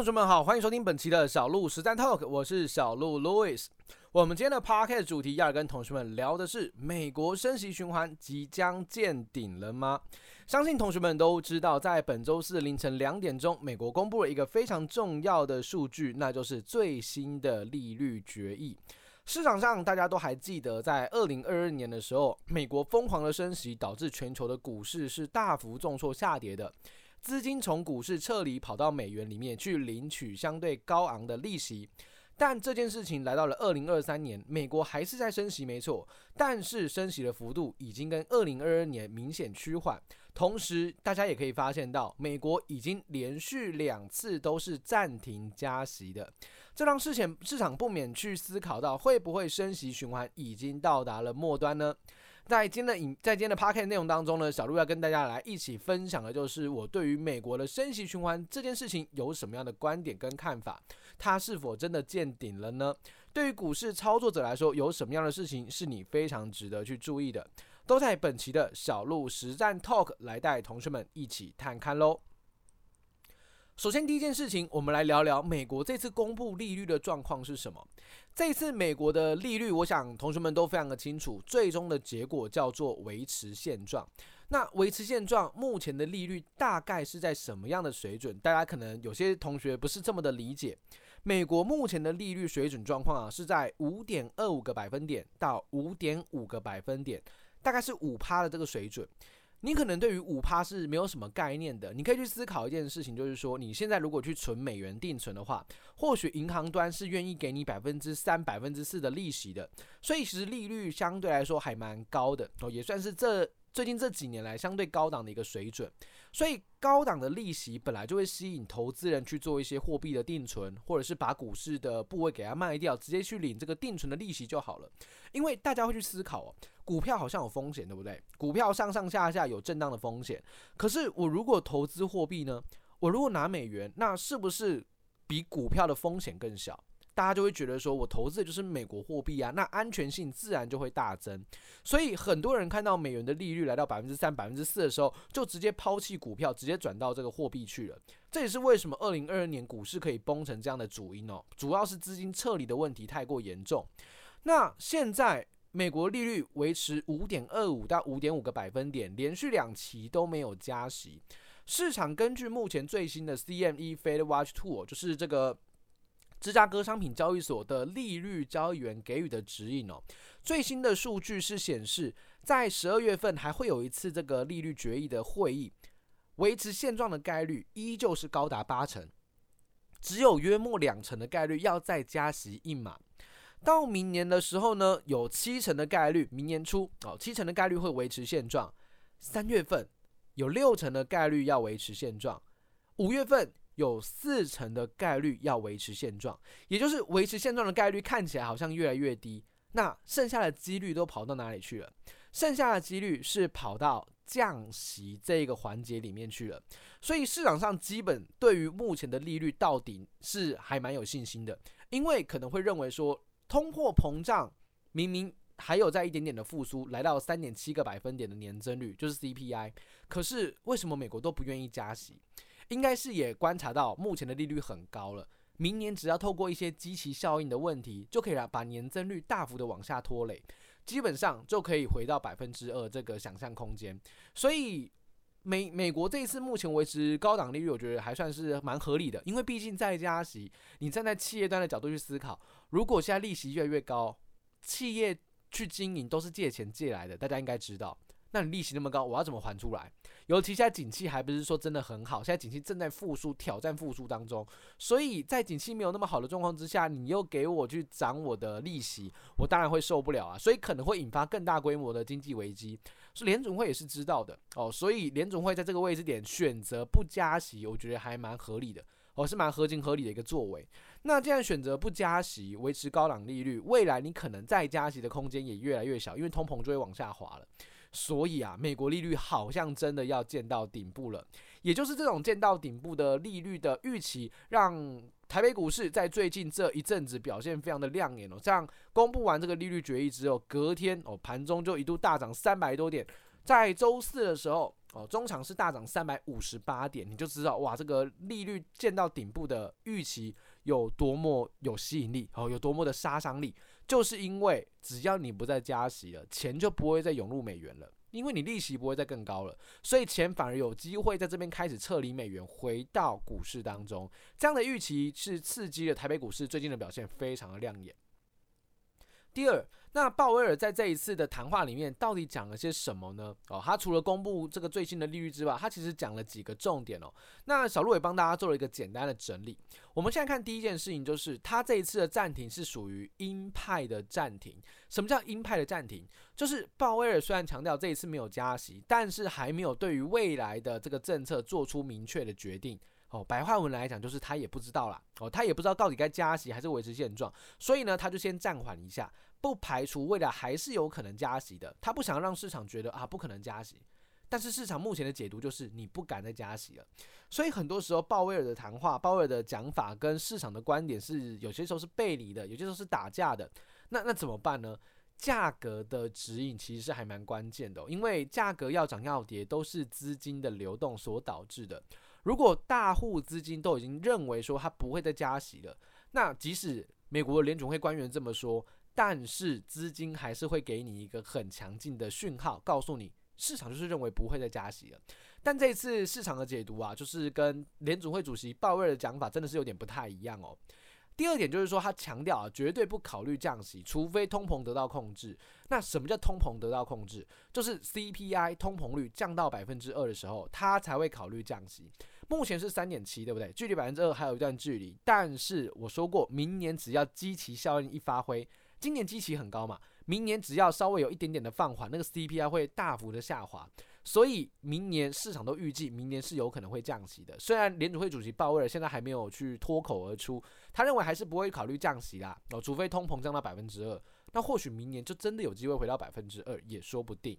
同学们好，欢迎收听本期的小鹿实战 Talk，我是小鹿 Louis。我们今天的 Podcast 主题要跟同学们聊的是美国升息循环即将见顶了吗？相信同学们都知道，在本周四凌晨两点钟，美国公布了一个非常重要的数据，那就是最新的利率决议。市场上大家都还记得，在二零二二年的时候，美国疯狂的升息导致全球的股市是大幅重挫下跌的。资金从股市撤离，跑到美元里面去领取相对高昂的利息。但这件事情来到了二零二三年，美国还是在升息，没错，但是升息的幅度已经跟二零二二年明显趋缓。同时，大家也可以发现到，美国已经连续两次都是暂停加息的，这让市前市场不免去思考到，会不会升息循环已经到达了末端呢？在今天的影，在今天的 Podcast 内容当中呢，小鹿要跟大家来一起分享的就是我对于美国的升息循环这件事情有什么样的观点跟看法，它是否真的见顶了呢？对于股市操作者来说，有什么样的事情是你非常值得去注意的？都在本期的小鹿实战 Talk 来带同学们一起探看喽。首先，第一件事情，我们来聊聊美国这次公布利率的状况是什么。这次美国的利率，我想同学们都非常的清楚，最终的结果叫做维持现状。那维持现状，目前的利率大概是在什么样的水准？大家可能有些同学不是这么的理解。美国目前的利率水准状况啊，是在五点二五个百分点到五点五个百分点，大概是五趴的这个水准。你可能对于五趴是没有什么概念的，你可以去思考一件事情，就是说你现在如果去存美元定存的话，或许银行端是愿意给你百分之三、百分之四的利息的，所以其实利率相对来说还蛮高的哦，也算是这最近这几年来相对高档的一个水准。所以高档的利息本来就会吸引投资人去做一些货币的定存，或者是把股市的部位给它卖掉，直接去领这个定存的利息就好了。因为大家会去思考哦，股票好像有风险，对不对？股票上上下下有震荡的风险。可是我如果投资货币呢？我如果拿美元，那是不是比股票的风险更小？大家就会觉得说，我投资的就是美国货币啊，那安全性自然就会大增。所以很多人看到美元的利率来到百分之三、百分之四的时候，就直接抛弃股票，直接转到这个货币去了。这也是为什么二零二二年股市可以崩成这样的主因哦，主要是资金撤离的问题太过严重。那现在美国利率维持五点二五到五点五个百分点，连续两期都没有加息。市场根据目前最新的 CME Fed Watch Tool，就是这个。芝加哥商品交易所的利率交易员给予的指引哦，最新的数据是显示，在十二月份还会有一次这个利率决议的会议，维持现状的概率依旧是高达八成，只有约莫两成的概率要再加息一码。到明年的时候呢，有七成的概率，明年初哦，七成的概率会维持现状。三月份有六成的概率要维持现状，五月份。有四成的概率要维持现状，也就是维持现状的概率看起来好像越来越低。那剩下的几率都跑到哪里去了？剩下的几率是跑到降息这个环节里面去了。所以市场上基本对于目前的利率到底是还蛮有信心的，因为可能会认为说，通货膨胀明明还有在一点点的复苏，来到三点七个百分点的年增率，就是 CPI，可是为什么美国都不愿意加息？应该是也观察到目前的利率很高了，明年只要透过一些积极效应的问题，就可以让把年增率大幅的往下拖累，基本上就可以回到百分之二这个想象空间。所以美美国这一次目前为止高档利率，我觉得还算是蛮合理的，因为毕竟在加息，你站在企业端的角度去思考，如果现在利息越来越高，企业去经营都是借钱借来的，大家应该知道。那你利息那么高，我要怎么还出来？尤其现在景气还不是说真的很好，现在景气正在复苏，挑战复苏当中。所以在景气没有那么好的状况之下，你又给我去涨我的利息，我当然会受不了啊。所以可能会引发更大规模的经济危机。所以联总会也是知道的哦，所以联总会在这个位置点选择不加息，我觉得还蛮合理的，哦，是蛮合情合理的一个作为。那既然选择不加息，维持高档利率，未来你可能再加息的空间也越来越小，因为通膨就会往下滑了。所以啊，美国利率好像真的要见到顶部了，也就是这种见到顶部的利率的预期，让台北股市在最近这一阵子表现非常的亮眼哦。这样公布完这个利率决议之后，隔天哦盘中就一度大涨三百多点，在周四的时候，哦，中场是大涨三百五十八点，你就知道哇，这个利率见到顶部的预期有多么有吸引力，哦，有多么的杀伤力，就是因为只要你不再加息了，钱就不会再涌入美元了。因为你利息不会再更高了，所以钱反而有机会在这边开始撤离美元，回到股市当中。这样的预期是刺激了台北股市最近的表现非常的亮眼。第二，那鲍威尔在这一次的谈话里面到底讲了些什么呢？哦，他除了公布这个最新的利率之外，他其实讲了几个重点哦。那小路也帮大家做了一个简单的整理。我们现在看第一件事情，就是他这一次的暂停是属于鹰派的暂停。什么叫鹰派的暂停？就是鲍威尔虽然强调这一次没有加息，但是还没有对于未来的这个政策做出明确的决定。哦，白话文来讲就是他也不知道啦。哦，他也不知道到底该加息还是维持现状，所以呢，他就先暂缓一下，不排除未来还是有可能加息的。他不想让市场觉得啊不可能加息，但是市场目前的解读就是你不敢再加息了。所以很多时候鲍威尔的谈话、鲍威尔的讲法跟市场的观点是有些时候是背离的，有些时候是打架的。那那怎么办呢？价格的指引其实是还蛮关键的，因为价格要涨要跌都是资金的流动所导致的。如果大户资金都已经认为说它不会再加息了，那即使美国的联准会官员这么说，但是资金还是会给你一个很强劲的讯号，告诉你市场就是认为不会再加息了。但这次市场的解读啊，就是跟联准会主席鲍威尔的讲法真的是有点不太一样哦。第二点就是说，他强调啊，绝对不考虑降息，除非通膨得到控制。那什么叫通膨得到控制？就是 CPI 通膨率降到百分之二的时候，他才会考虑降息。目前是三点七，对不对？距离百分之二还有一段距离。但是我说过，明年只要基期效应一发挥，今年基期很高嘛，明年只要稍微有一点点的放缓，那个 CPI 会大幅的下滑。所以明年市场都预计明年是有可能会降息的。虽然联储会主席鲍威尔现在还没有去脱口而出，他认为还是不会考虑降息啦，哦，除非通膨降到百分之二，那或许明年就真的有机会回到百分之二，也说不定。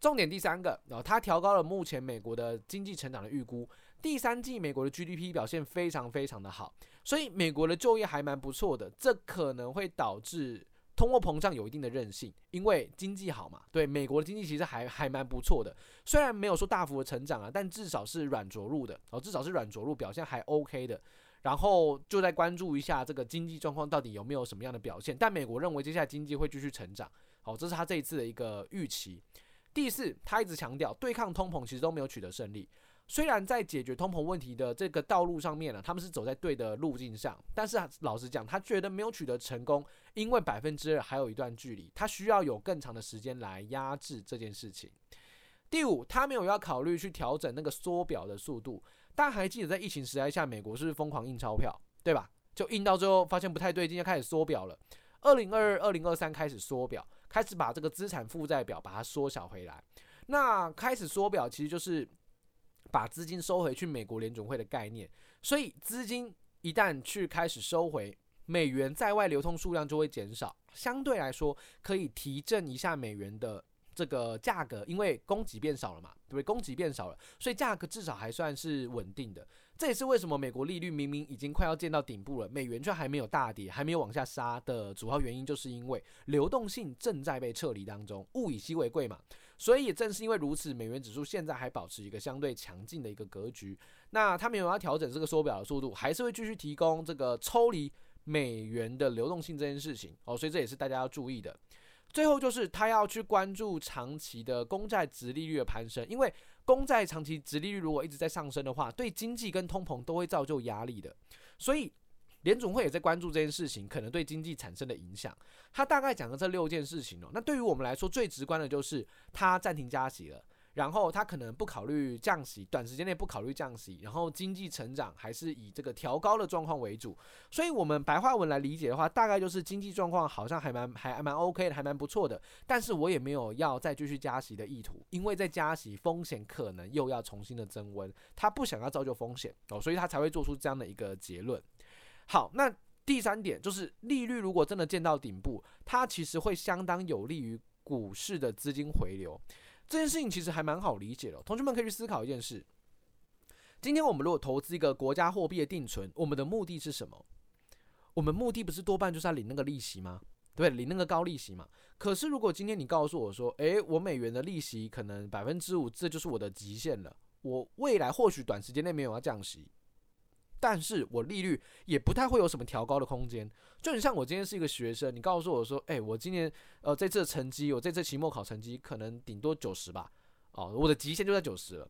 重点第三个，哦，他调高了目前美国的经济成长的预估，第三季美国的 GDP 表现非常非常的好，所以美国的就业还蛮不错的，这可能会导致。通货膨胀有一定的韧性，因为经济好嘛。对，美国的经济其实还还蛮不错的，虽然没有说大幅的成长啊，但至少是软着陆的哦，至少是软着陆，表现还 OK 的。然后就再关注一下这个经济状况到底有没有什么样的表现。但美国认为接下来经济会继续成长，好，这是他这一次的一个预期。第四，他一直强调对抗通膨其实都没有取得胜利。虽然在解决通膨问题的这个道路上面呢，他们是走在对的路径上，但是老实讲，他觉得没有取得成功，因为百分之二还有一段距离，他需要有更长的时间来压制这件事情。第五，他没有要考虑去调整那个缩表的速度。大家还记得在疫情时代下，美国是不是疯狂印钞票，对吧？就印到最后发现不太对劲，就开始缩表了。二零二二、二零二三开始缩表，开始把这个资产负债表把它缩小回来。那开始缩表其实就是。把资金收回去，美国联准会的概念，所以资金一旦去开始收回，美元在外流通数量就会减少，相对来说可以提振一下美元的这个价格，因为供给变少了嘛，对不对？供给变少了，所以价格至少还算是稳定的。这也是为什么美国利率明明已经快要见到顶部了，美元却还没有大跌，还没有往下杀的主要原因，就是因为流动性正在被撤离当中，物以稀为贵嘛。所以也正是因为如此，美元指数现在还保持一个相对强劲的一个格局。那他没有要调整这个缩表的速度，还是会继续提供这个抽离美元的流动性这件事情哦。所以这也是大家要注意的。最后就是他要去关注长期的公债殖利率的攀升，因为公债长期殖利率如果一直在上升的话，对经济跟通膨都会造就压力的。所以联总会也在关注这件事情可能对经济产生的影响。他大概讲了这六件事情哦。那对于我们来说最直观的就是他暂停加息了。然后他可能不考虑降息，短时间内不考虑降息，然后经济成长还是以这个调高的状况为主。所以，我们白话文来理解的话，大概就是经济状况好像还蛮还还蛮 OK 的，还蛮不错的。但是我也没有要再继续加息的意图，因为在加息风险可能又要重新的增温，他不想要造就风险哦，所以他才会做出这样的一个结论。好，那第三点就是利率如果真的见到顶部，它其实会相当有利于股市的资金回流。这件事情其实还蛮好理解的，同学们可以去思考一件事：今天我们如果投资一个国家货币的定存，我们的目的是什么？我们目的不是多半就是要领那个利息吗？对，领那个高利息嘛。可是如果今天你告诉我说，诶，我美元的利息可能百分之五，这就是我的极限了。我未来或许短时间内没有要降息，但是我利率也不太会有什么调高的空间。就很像我今天是一个学生，你告诉我说，诶，我今年呃这次成绩，我这次期末考成绩可能顶多九十吧，哦，我的极限就在九十了。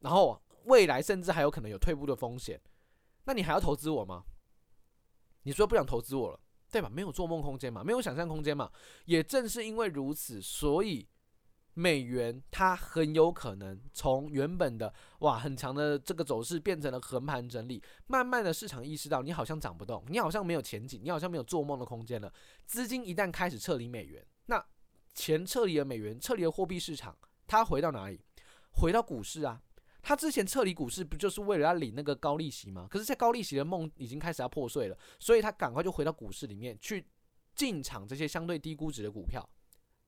然后未来甚至还有可能有退步的风险，那你还要投资我吗？你说不想投资我了，对吧？没有做梦空间嘛，没有想象空间嘛。也正是因为如此，所以美元它很有可能从原本的哇很强的这个走势变成了横盘整理。慢慢的，市场意识到你好像涨不动，你好像没有前景，你好像没有做梦的空间了。资金一旦开始撤离美元，那钱撤离了美元，撤离了货币市场，它回到哪里？回到股市啊。他之前撤离股市，不就是为了要领那个高利息吗？可是，在高利息的梦已经开始要破碎了，所以他赶快就回到股市里面去进场这些相对低估值的股票，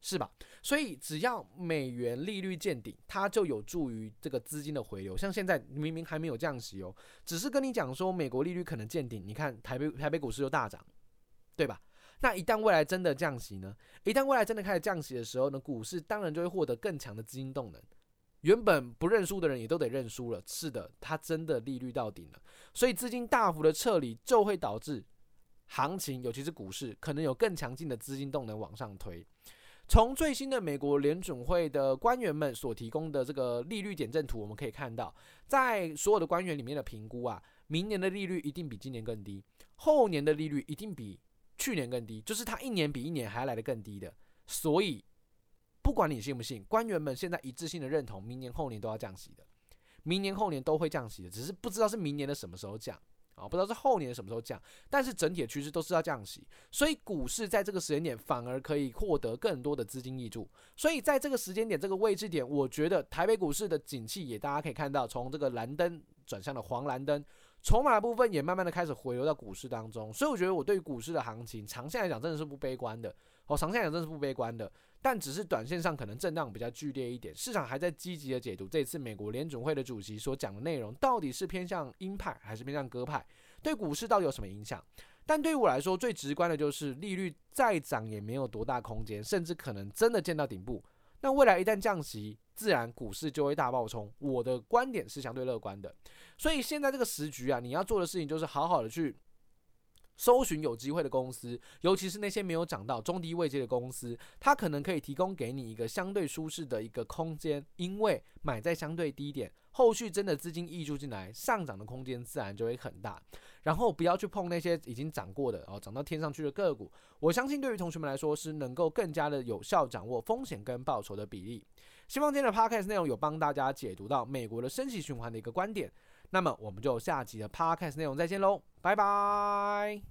是吧？所以只要美元利率见顶，它就有助于这个资金的回流。像现在明明还没有降息哦，只是跟你讲说美国利率可能见顶，你看台北台北股市又大涨，对吧？那一旦未来真的降息呢？一旦未来真的开始降息的时候呢，股市当然就会获得更强的资金动能。原本不认输的人也都得认输了。是的，它真的利率到顶了，所以资金大幅的撤离就会导致行情，尤其是股市，可能有更强劲的资金动能往上推。从最新的美国联准会的官员们所提供的这个利率点阵图，我们可以看到，在所有的官员里面的评估啊，明年的利率一定比今年更低，后年的利率一定比去年更低，就是它一年比一年还来得更低的，所以。不管你信不信，官员们现在一致性的认同，明年后年都要降息的，明年后年都会降息的，只是不知道是明年的什么时候降啊，不知道是后年什么时候降，但是整体的趋势都是要降息，所以股市在这个时间点反而可以获得更多的资金挹注，所以在这个时间点这个位置点，我觉得台北股市的景气也大家可以看到，从这个蓝灯转向了黄蓝灯，筹码的部分也慢慢的开始回流到股市当中，所以我觉得我对于股市的行情长线来讲真的是不悲观的，哦，长线来讲真的是不悲观的。但只是短线上可能震荡比较剧烈一点，市场还在积极的解读这次美国联准会的主席所讲的内容到底是偏向鹰派还是偏向鸽派，对股市到底有什么影响？但对于我来说，最直观的就是利率再涨也没有多大空间，甚至可能真的见到顶部。那未来一旦降息，自然股市就会大爆冲。我的观点是相对乐观的，所以现在这个时局啊，你要做的事情就是好好的去。搜寻有机会的公司，尤其是那些没有涨到中低位阶的公司，它可能可以提供给你一个相对舒适的一个空间，因为买在相对低点，后续真的资金挹注进来，上涨的空间自然就会很大。然后不要去碰那些已经涨过的哦，涨到天上去的个股。我相信对于同学们来说是能够更加的有效掌握风险跟报酬的比例。希望今天的 podcast 内容有帮大家解读到美国的升息循环的一个观点。那么我们就下集的 podcast 内容再见喽，拜拜。